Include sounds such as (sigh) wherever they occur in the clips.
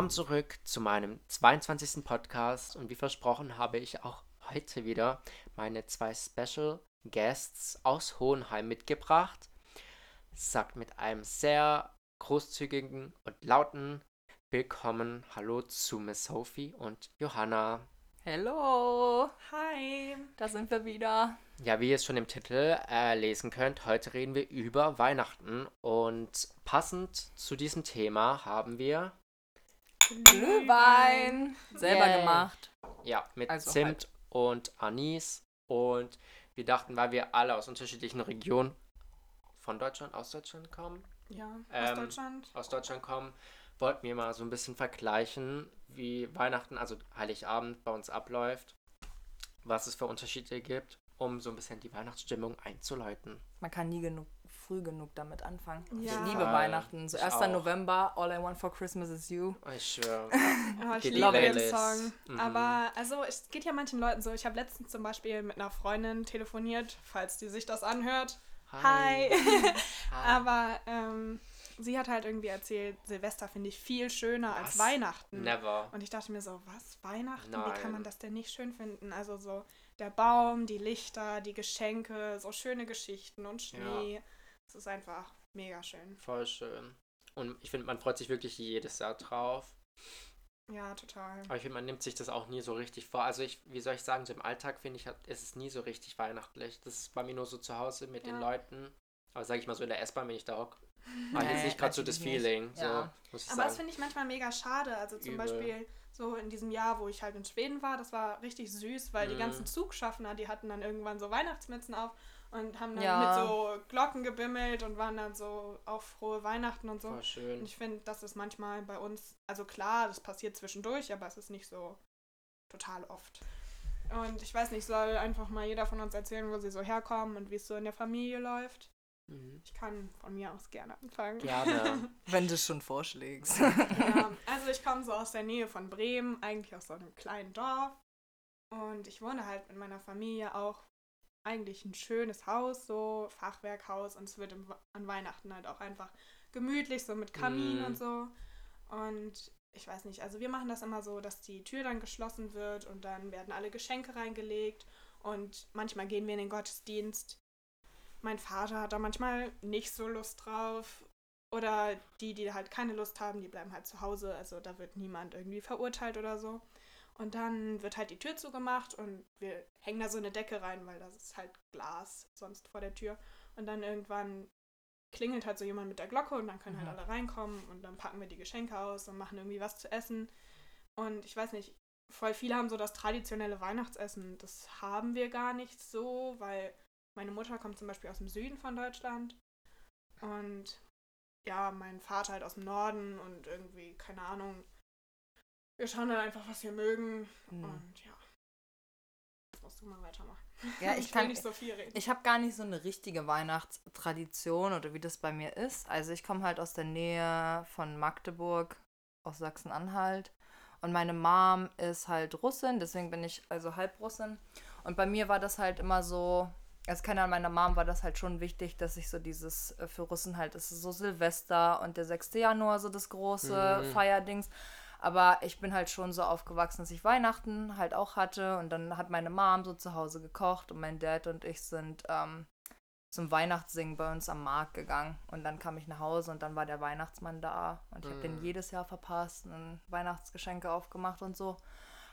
Willkommen zurück zu meinem 22. Podcast und wie versprochen habe ich auch heute wieder meine zwei Special Guests aus Hohenheim mitgebracht. Sagt mit einem sehr großzügigen und lauten Willkommen, hallo zu Miss Sophie und Johanna. Hallo, Hi. da sind wir wieder. Ja, wie ihr es schon im Titel äh, lesen könnt, heute reden wir über Weihnachten und passend zu diesem Thema haben wir Glühwein. Selber Yay. gemacht. Ja, mit Also Zimt und Anis. Und wir dachten, weil wir alle aus unterschiedlichen Regionen von Deutschland, aus Deutschland kommen, Ja, aus Ähm, Deutschland. aus Deutschland kommen, wollten wir mal so ein bisschen vergleichen, wie Weihnachten, also Heiligabend bei uns abläuft, was es für Unterschiede gibt, um so ein bisschen die Weihnachtsstimmung einzuläuten. Man kann nie genug, früh genug damit anfangen. Ja. Ich liebe Voll. Weihnachten. So Ich 1. auch. November, All I Want for Christmas is You. Ich schwöre. Oh, ich (laughs) liebe den. Song. Mhm. Aber also es geht ja manchen Leuten so. Ich habe letztens zum Beispiel mit einer Freundin telefoniert, falls die sich das anhört. Hi. Hi. (laughs) Aber ähm, sie hat halt irgendwie erzählt, Silvester finde ich viel schöner als Was? Weihnachten. Never. Und ich dachte mir so, was? Weihnachten? Wie Nein. kann man das denn nicht schön finden? Also so der Baum, die Lichter, die Geschenke, so schöne Geschichten und Schnee. Es ist einfach mega schön. Voll schön. Und ich finde, man freut sich wirklich jedes Jahr drauf. Ja, total. Aber ich finde, man nimmt sich das auch nie so richtig vor. Also ich, wie soll ich sagen, so im Alltag finde ich, hat- ist es nie so richtig weihnachtlich. Das ist bei mir nur so zu Hause mit den Ja. Leuten. Aber sage ich mal so in der S-Bahn, wenn ich da hocke, (laughs) habe ich jetzt nicht gerade so das. Feeling. So, Ja. ich Aber das sagen. finde ich manchmal mega schade. Also zum Übel. Beispiel so in diesem Jahr, wo ich halt in Schweden war, das war richtig süß, weil die Mhm. ganzen Zugschaffner, die hatten dann irgendwann so Weihnachtsmützen auf und haben dann Ja. mit so Glocken gebimmelt und waren dann so auf frohe Weihnachten und so. Und schön. ich finde, das ist manchmal bei uns, also klar, das passiert zwischendurch, aber es ist nicht so total oft. Und ich weiß nicht, soll einfach mal jeder von uns erzählen, wo sie so herkommen und wie es so in der Familie läuft. Mhm. Ich kann von mir aus gerne anfangen. Gerne. (laughs) Wenn du es schon vorschlägst. Ja, also ich komme so aus der Nähe von Bremen, eigentlich aus so einem kleinen Dorf. Und ich wohne halt mit meiner Familie auch eigentlich ein schönes Haus, so Fachwerkhaus. Und es wird im, an Weihnachten halt auch einfach gemütlich, so mit Kamin Mm. und so. Und ich weiß nicht, also wir machen das immer so, dass die Tür dann geschlossen wird und dann werden alle Geschenke reingelegt. Und manchmal gehen wir in den Gottesdienst. Mein Vater hat da manchmal nicht so Lust drauf. Oder die, die halt keine Lust haben, die bleiben halt zu Hause. Also da wird niemand irgendwie verurteilt oder so. Und dann wird halt die Tür zugemacht und wir hängen da so eine Decke rein, weil das ist halt Glas sonst vor der Tür. Und dann irgendwann klingelt halt so jemand mit der Glocke und dann können halt Mhm. alle reinkommen und dann packen wir die Geschenke aus und machen irgendwie was zu essen. Und ich weiß nicht, voll viele haben so das traditionelle Weihnachtsessen. Das haben wir gar nicht so, weil meine Mutter kommt zum Beispiel aus dem Süden von Deutschland. Und ja, mein Vater halt aus dem Norden und irgendwie, keine Ahnung. Wir schauen dann einfach, was wir mögen. Mhm. Und ja. Jetzt musst du mal weitermachen. Ja, (laughs) ich will kann- nicht so viel reden. Ich habe gar nicht so eine richtige Weihnachtstradition oder wie das bei mir ist. Also ich komme halt aus der Nähe von Magdeburg, aus Sachsen-Anhalt. Und meine Mom ist halt Russin, deswegen bin ich also halb Russin. Und bei mir war das halt immer so, als keiner an meiner Mom war das halt schon wichtig, dass ich so dieses, äh, für Russen halt, es ist so Silvester und der 6. Januar so das große Mhm. Feierdings. Aber ich bin halt schon so aufgewachsen, dass ich Weihnachten halt auch hatte. Und dann hat meine Mom so zu Hause gekocht und mein Dad und ich sind ähm, zum Weihnachtssingen bei uns am Markt gegangen. Und dann kam ich nach Hause und dann war der Weihnachtsmann da. Und ich habe den Mhm. jedes Jahr verpasst und Weihnachtsgeschenke aufgemacht und so.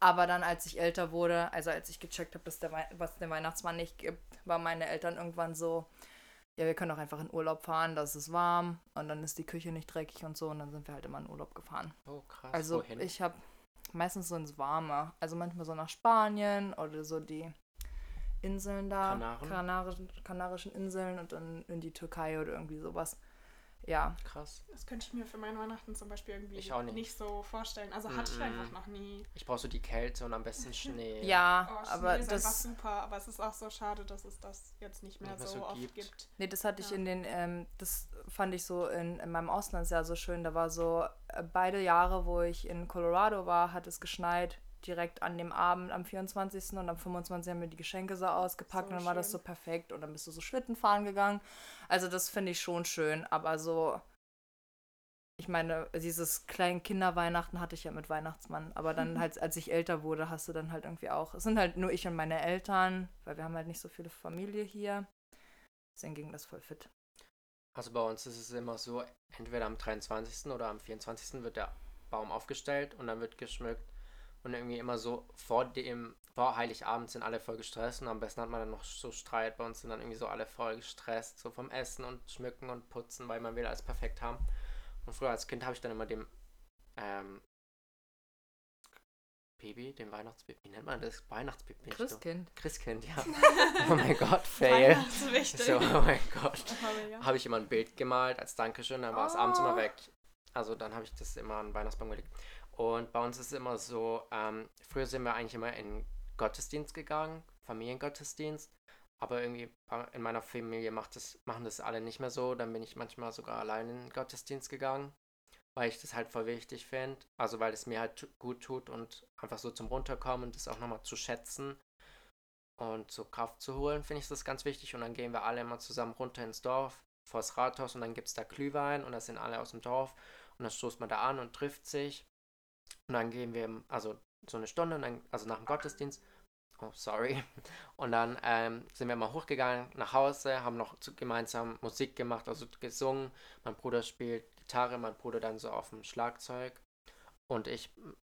Aber dann, als ich älter wurde, also als ich gecheckt habe, dass der Wei was den Weihnachtsmann nicht gibt, waren meine Eltern irgendwann so, ja, wir können auch einfach in Urlaub fahren, das ist warm und dann ist die Küche nicht dreckig und so und dann sind wir halt immer in Urlaub gefahren. Oh, krass. Also Wohin? ich habe meistens so ins Warme, also manchmal so nach Spanien oder so die Inseln da, Kanaren? Kanarischen Inseln und dann in die Türkei oder irgendwie sowas. Ja, krass. Das könnte ich mir für mein Weihnachten zum Beispiel irgendwie Ich auch nicht. so vorstellen. Also hatte ich Mm-mm. einfach noch nie. Ich brauche so die Kälte und am besten Schnee. ja, Oh, Schnee aber ist einfach das, super, aber es ist auch so schade, dass es das jetzt nicht mehr, Nicht mehr so, so oft gibt. gibt. nee, das hatte ich Ja. in den, ähm, das fand ich so in, in meinem Auslandsjahr so schön. Da war so, äh, beide Jahre, wo ich in Colorado war, hat es geschneit. Direkt an dem Abend am 24. und am 25. haben wir die Geschenke so ausgepackt So und dann war das so perfekt und dann bist du so Schlitten fahren gegangen. Also das finde ich schon schön, aber so ich meine, dieses kleine Kinderweihnachten hatte ich ja mit Weihnachtsmann, aber dann (laughs) halt, als ich älter wurde, hast du dann halt irgendwie auch. Es sind halt nur ich und meine Eltern, weil wir haben halt nicht so viele Familie hier. Deswegen ging das voll fit. Also bei uns ist es immer so, entweder am 23. oder am 24. wird der Baum aufgestellt und dann wird geschmückt. Und irgendwie immer so vor dem, vor Heiligabend sind alle voll gestresst und am besten hat man dann noch so Streit. Bei uns sind dann irgendwie so alle voll gestresst, so vom Essen und Schmücken und Putzen, weil man will alles perfekt haben. Und früher als Kind habe ich dann immer dem ähm, Baby, dem Weihnachtsbaby, wie nennt man das? Weihnachtsbaby. Christkind. Christkind, ja. (laughs) oh mein Gott, fail. So, oh mein Gott. Ja. Habe ich immer ein Bild gemalt als Dankeschön, dann war es abends immer Oh. weg. Also dann habe ich das immer an den Weihnachtsbaum gelegt. Und bei uns ist es immer so, ähm, früher sind wir eigentlich immer in Gottesdienst gegangen, Familiengottesdienst. Aber irgendwie in meiner Familie macht das, machen das alle nicht mehr so. Dann bin ich manchmal sogar allein in den Gottesdienst gegangen, weil ich das halt voll wichtig finde. Also weil es mir halt gut tut und einfach so zum Runterkommen und das auch nochmal zu schätzen und so Kraft zu holen, finde ich das ganz wichtig. Und dann gehen wir alle immer zusammen runter ins Dorf, vors Rathaus und dann gibt es da Glühwein und das sind alle aus dem Dorf und dann stoßt man da an und trifft sich. Und dann gehen wir, also so eine Stunde, und dann, also nach dem Gottesdienst, oh sorry, (laughs) und dann ähm, sind wir mal hochgegangen nach Hause, haben noch gemeinsam Musik gemacht, also gesungen. Mein Bruder spielt Gitarre, mein Bruder dann so auf dem Schlagzeug und ich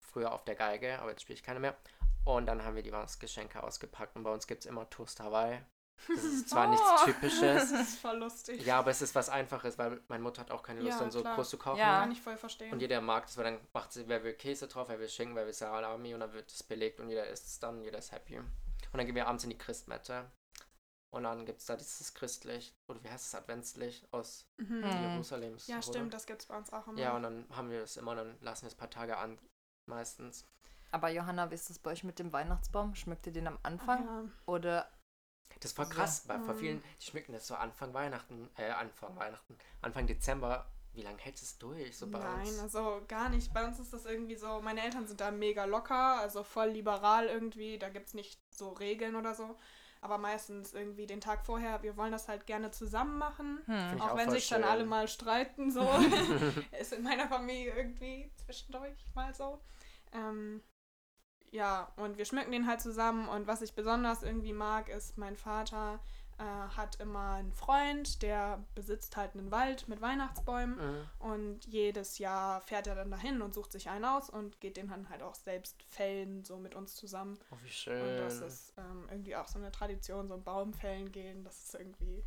früher auf der Geige, aber jetzt spiele ich keine mehr. Und dann haben wir die Weihnachtsgeschenke ausgepackt und bei uns gibt es immer Toast Hawaii. Das ist zwar nichts Oh. Typisches, (laughs) Das ist voll lustig. ja, aber es ist was Einfaches, weil meine Mutter hat auch keine Lust, Ja, dann so klar. groß zu kochen. Ja. Kann ich voll verstehen. Und jeder mag das, weil dann macht sie, wer will Käse drauf, wer will Schinken, wer will Salami und dann wird es belegt und jeder isst es dann, jeder ist happy. Und dann gehen wir abends in die Christmette und dann gibt es da dieses Christlicht, oder wie heißt es, Adventslicht aus mhm. Hm. Jerusalems. Ja, oder? stimmt, das gibt's bei uns auch immer. Ja, und dann haben wir das immer, dann lassen wir es ein paar Tage an, meistens. Aber Johanna, wie ist das bei euch mit dem Weihnachtsbaum? Schmückt ihr den am Anfang? Ja. Oder Das war Ja. krass, weil vor Mhm. vielen, die schmücken das so Anfang Weihnachten, äh, Anfang Weihnachten, Anfang Dezember. Wie lange hält es durch, so bei Nein, uns? also gar nicht. Bei uns ist das irgendwie so, meine Eltern sind da mega locker, also voll liberal irgendwie. Da gibt es nicht so Regeln oder so. Aber meistens irgendwie den Tag vorher, wir wollen das halt gerne zusammen machen. hm. Auch auch wenn sich dann schön. alle mal streiten, so. (laughs) (laughs) ist in meiner Familie irgendwie zwischendurch mal so. Ähm, ja, und wir schmücken den halt zusammen. Und was ich besonders irgendwie mag, ist, mein Vater äh, hat immer einen Freund, der besitzt halt einen Wald mit Weihnachtsbäumen. Mhm. Und jedes Jahr fährt er dann dahin und sucht sich einen aus und geht den dann halt auch selbst fällen, so mit uns zusammen. Oh, wie Und schön. das ist ähm, irgendwie auch so eine Tradition, so ein Baumfällen gehen. Das ist irgendwie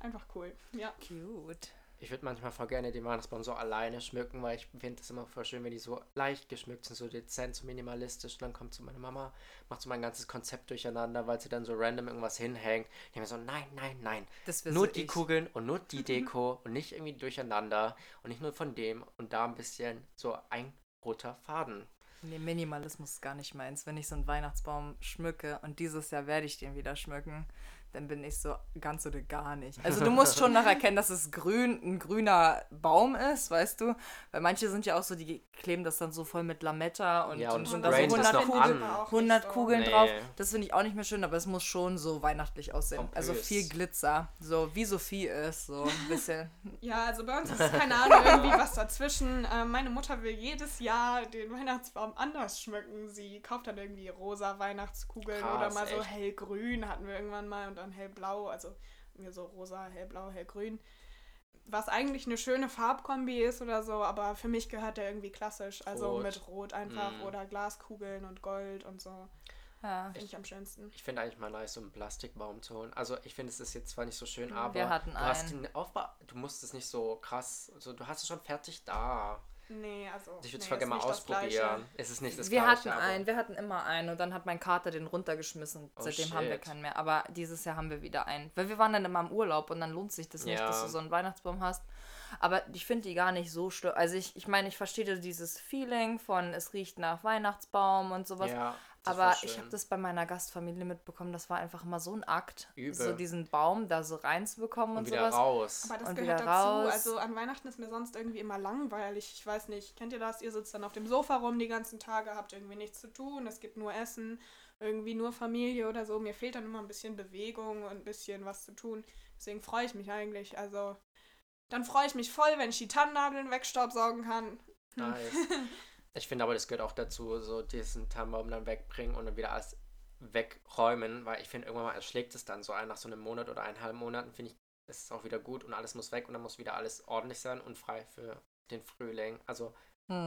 einfach cool. Ja. Cute. Ich würde manchmal voll gerne den Weihnachtsbaum so alleine schmücken, weil ich finde es immer voll schön, wenn die so leicht geschmückt sind, so dezent, so minimalistisch. Und dann kommt so meine Mama, macht so mein ganzes Konzept durcheinander, weil sie dann so random irgendwas hinhängt. Ich mir so, nein, nein, nein. Nur die ich. Kugeln und nur die (laughs) Deko und nicht irgendwie durcheinander und nicht nur von dem und da ein bisschen so ein roter Faden. Nee, Minimalismus ist gar nicht meins. Wenn ich so einen Weihnachtsbaum schmücke und dieses Jahr werde ich den wieder schmücken, dann bin ich so ganz oder gar nicht. Also du musst schon (laughs) noch erkennen, dass es grün, ein grüner Baum ist, weißt du? Weil manche sind ja auch so, die kleben das dann so voll mit Lametta und, Ja, und sind da so sprayen das 100 noch Kugeln, an. auch nicht 100 so. Kugeln Nee. drauf. Das finde ich auch nicht mehr schön, aber es muss schon so weihnachtlich aussehen. Pompös. Also viel Glitzer, so wie Sophie ist, so ein bisschen. (laughs) Ja, also bei uns ist keine Ahnung, irgendwie was dazwischen. Ähm, meine Mutter will jedes Jahr den Weihnachtsbaum anders schmücken. Sie kauft dann irgendwie rosa Weihnachtskugeln Krass, oder mal so echt? hellgrün hatten wir irgendwann mal und dann hellblau, also mir so rosa, hellblau, hellgrün. Was eigentlich eine schöne Farbkombi ist oder so, aber für mich gehört der irgendwie klassisch. Also Rot. mit Rot einfach Mm. oder Glaskugeln und Gold und so. Ja. Finde ich am schönsten. Ich finde eigentlich mal nice, so einen Plastikbaum zu holen. Also ich finde, es ist jetzt zwar nicht so schön, aber Wir hatten du hast den Aufbau, du musst es nicht so krass, also du hast es schon fertig da. Nee, also. Ich würde es nee, voll ist gerne mal nicht das Gleiche. ausprobieren. Es ist nicht das wir Gleiche, hatten aber- einen, wir hatten immer einen und dann hat mein Kater den runtergeschmissen. Oh, Seitdem haben wir shit. keinen mehr. Aber dieses Jahr haben wir wieder einen. Weil wir waren dann immer im Urlaub und dann lohnt sich das nicht, Ja. dass du so einen Weihnachtsbaum hast. Aber ich finde die gar nicht so schlimm. Also ich, ich meine, ich verstehe dieses Feeling von es riecht nach Weihnachtsbaum und sowas. Ja, das Aber ich habe das bei meiner Gastfamilie mitbekommen, das war einfach immer so ein Akt, Übel. so diesen Baum da so reinzubekommen und, und wieder sowas. raus. Aber das Und gehört wieder dazu. raus. Also an Weihnachten ist mir sonst irgendwie immer langweilig. Ich weiß nicht, kennt ihr das? Ihr sitzt dann auf dem Sofa rum die ganzen Tage, habt irgendwie nichts zu tun, es gibt nur Essen, irgendwie nur Familie oder so. Mir fehlt dann immer ein bisschen Bewegung und ein bisschen was zu tun. Deswegen freue ich mich eigentlich. Also Dann freue ich mich voll, wenn ich die Tannennadeln wegstaubsaugen kann. Nice. (laughs) ich finde aber, das gehört auch dazu, so diesen Tannenbaum dann wegbringen und dann wieder alles wegräumen, weil ich finde, irgendwann mal erschlägt es dann so ein, nach so einem Monat oder eineinhalb Monaten, finde ich, ist es auch wieder gut und alles muss weg und dann muss wieder alles ordentlich sein und frei für den Frühling. Also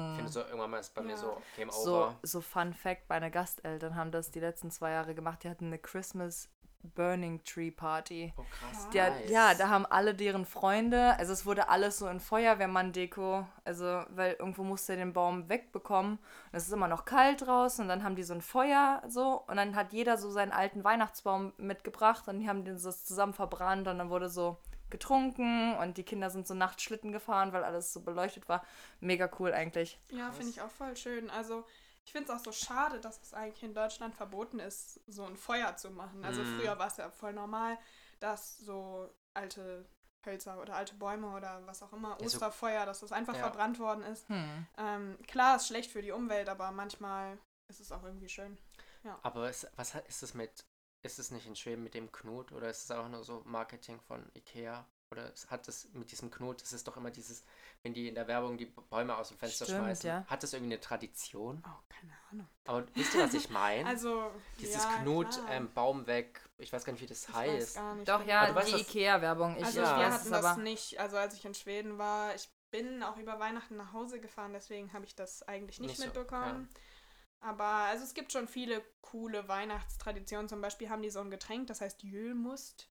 ich finde Hm. so, irgendwann mal ist bei mir Ja. so Game So, Over. so Fun Fact, meine Gasteltern haben das die letzten zwei Jahre gemacht. Die hatten eine Christmas Burning Tree Party. Oh krass. Hat, nice. Ja, da haben alle deren Freunde, also es wurde alles so in Feuerwehrmann-Deko, also weil irgendwo musste er den Baum wegbekommen. Und es ist immer noch kalt draußen und dann haben die so ein Feuer so und dann hat jeder so seinen alten Weihnachtsbaum mitgebracht und die haben den so zusammen verbrannt und dann wurde so getrunken und die Kinder sind so Nachtschlitten gefahren, weil alles so beleuchtet war. Mega cool eigentlich. Ja, finde ich auch voll schön. Also, ich finde es auch so schade, dass es eigentlich in Deutschland verboten ist, so ein Feuer zu machen. Also, Mhm. früher war es ja voll normal, dass so alte Hölzer oder alte Bäume oder was auch immer, Ja, Osterfeuer, dass das einfach Ja. verbrannt worden ist. Hm. Ähm, klar, ist schlecht für die Umwelt, aber manchmal ist es auch irgendwie schön. Aber es, was ist es mit, ist es nicht in Schweden mit dem Knut oder ist es auch nur so Marketing von Ikea? Oder es hat es mit diesem Knut, das ist doch immer dieses, wenn die in der Werbung die Bäume aus dem Fenster Stimmt, schmeißen. ja. Hat das irgendwie eine Tradition? Oh, keine Ahnung. Aber wisst ihr, was ich meine? (laughs) Also, dieses ja, Knut, klar. ähm, Baum weg, ich weiß gar nicht, wie das Ich weiß heißt. gar nicht Doch, ja, weißt, die Ikea-Werbung. Ich Also Ja. wir weiß hatten das aber. nicht, also als ich in Schweden war, ich bin auch über Weihnachten nach Hause gefahren, deswegen habe ich das eigentlich nicht, Nicht so, mitbekommen. Aber also es gibt schon viele coole Weihnachtstraditionen. Zum Beispiel haben die so ein Getränk, das heißt Jülmust.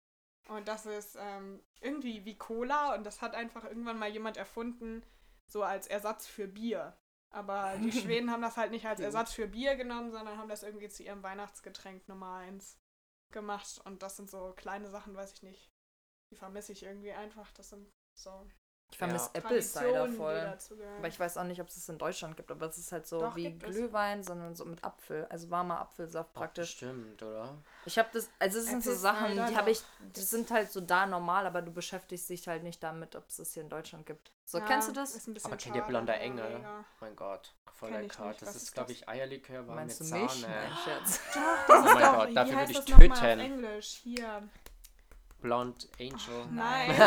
Und das ist ähm, irgendwie wie Cola und das hat einfach irgendwann mal jemand erfunden, so als Ersatz für Bier. Aber (laughs) die Schweden haben das halt nicht als. Ersatz für Bier genommen, sondern haben das irgendwie zu ihrem Weihnachtsgetränk Nummer eins gemacht. Und das sind so kleine Sachen, weiß ich nicht. Die vermisse ich irgendwie einfach. Das sind so Ich vermisse Ja. Apple Cider voll. Aber ich weiß auch nicht, ob es es in Deutschland gibt, aber es ist halt so Doch, wie gibt es. Glühwein, sondern so mit Apfel, also warmer Apfelsaft praktisch. Stimmt, oder? Ich habe das, also es sind so Apple Sachen, die habe ich, die sind halt so da normal, aber du beschäftigst dich halt nicht damit, ob es das hier in Deutschland gibt. So, Ja, kennst du das? Ist ein bisschen Aber kennt ihr Blonder aber Engel? mega. Mein Gott, voll lecker. nicht. Das ist, ist glaube das? ich, Eierlikör warm Meinst du mit mich? Sahne. (laughs) Nein, Scherz. Doch, das Oh ist mein Gott, dafür würde ich das nochmal auf töten. Englisch? Hier. Blond Angel. Nein. (laughs)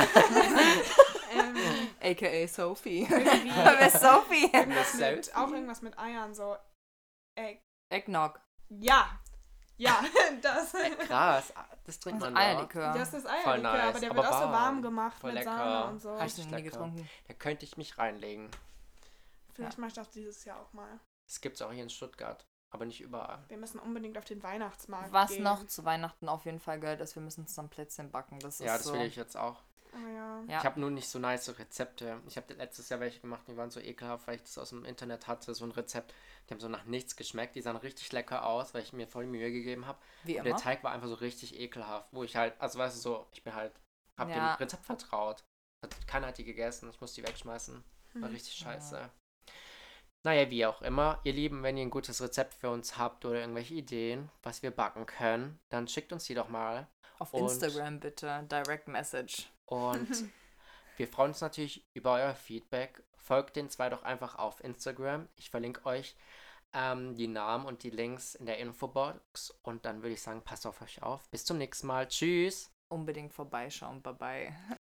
ähm, AKA Sophie. irgendwie (laughs) Wer ist Sophie? irgendwas mit, auch irgendwas mit Eiern, so. Äh, Eggnog. ja. Ja, (laughs) das, Krass, das trinkt Also man da. Eierlikör. das ist Voll Eierlikör, nice, aber der aber wird auch so warm. warm gemacht Voll mit lecker. Sahne und so. Habe ich noch nie getrunken. Da könnte ich mich reinlegen. Vielleicht mache ich das dieses Jahr auch mal. Das gibt's auch hier in Stuttgart, aber nicht überall. Wir müssen unbedingt auf den Weihnachtsmarkt Was gehen. noch zu Weihnachten auf jeden Fall gehört, ist, wir müssen zusammen Plätzchen backen. Das ist Ja, das so. will ich jetzt auch. Oh ja. Ja. Ich habe nur nicht so nice Rezepte. Ich habe letztes Jahr welche gemacht, die waren so ekelhaft, weil ich das aus dem Internet hatte, so ein Rezept. Die haben so nach nichts geschmeckt. Die sahen richtig lecker aus, weil ich mir voll Mühe gegeben habe. Wie Und der immer. Teig war einfach so richtig ekelhaft, wo ich halt, also weißt du so, ich bin halt, hab Ja. dem Rezept vertraut. Hat, keiner hat die gegessen, ich musste die wegschmeißen. War Hm. richtig Ja. Naja, wie auch immer. Ihr Lieben, wenn ihr ein gutes Rezept für uns habt oder irgendwelche Ideen, was wir backen können, dann schickt uns die doch mal. Auf Und- Instagram bitte. Direct Message. Und (laughs) wir freuen uns natürlich über euer Feedback. Folgt den zwei doch einfach auf Instagram. Ich verlinke euch ähm, die Namen und die Links in der Infobox. Und dann würde ich sagen, passt auf euch auf. Bis zum nächsten Mal. Tschüss. Unbedingt vorbeischauen. Bye bye. (laughs)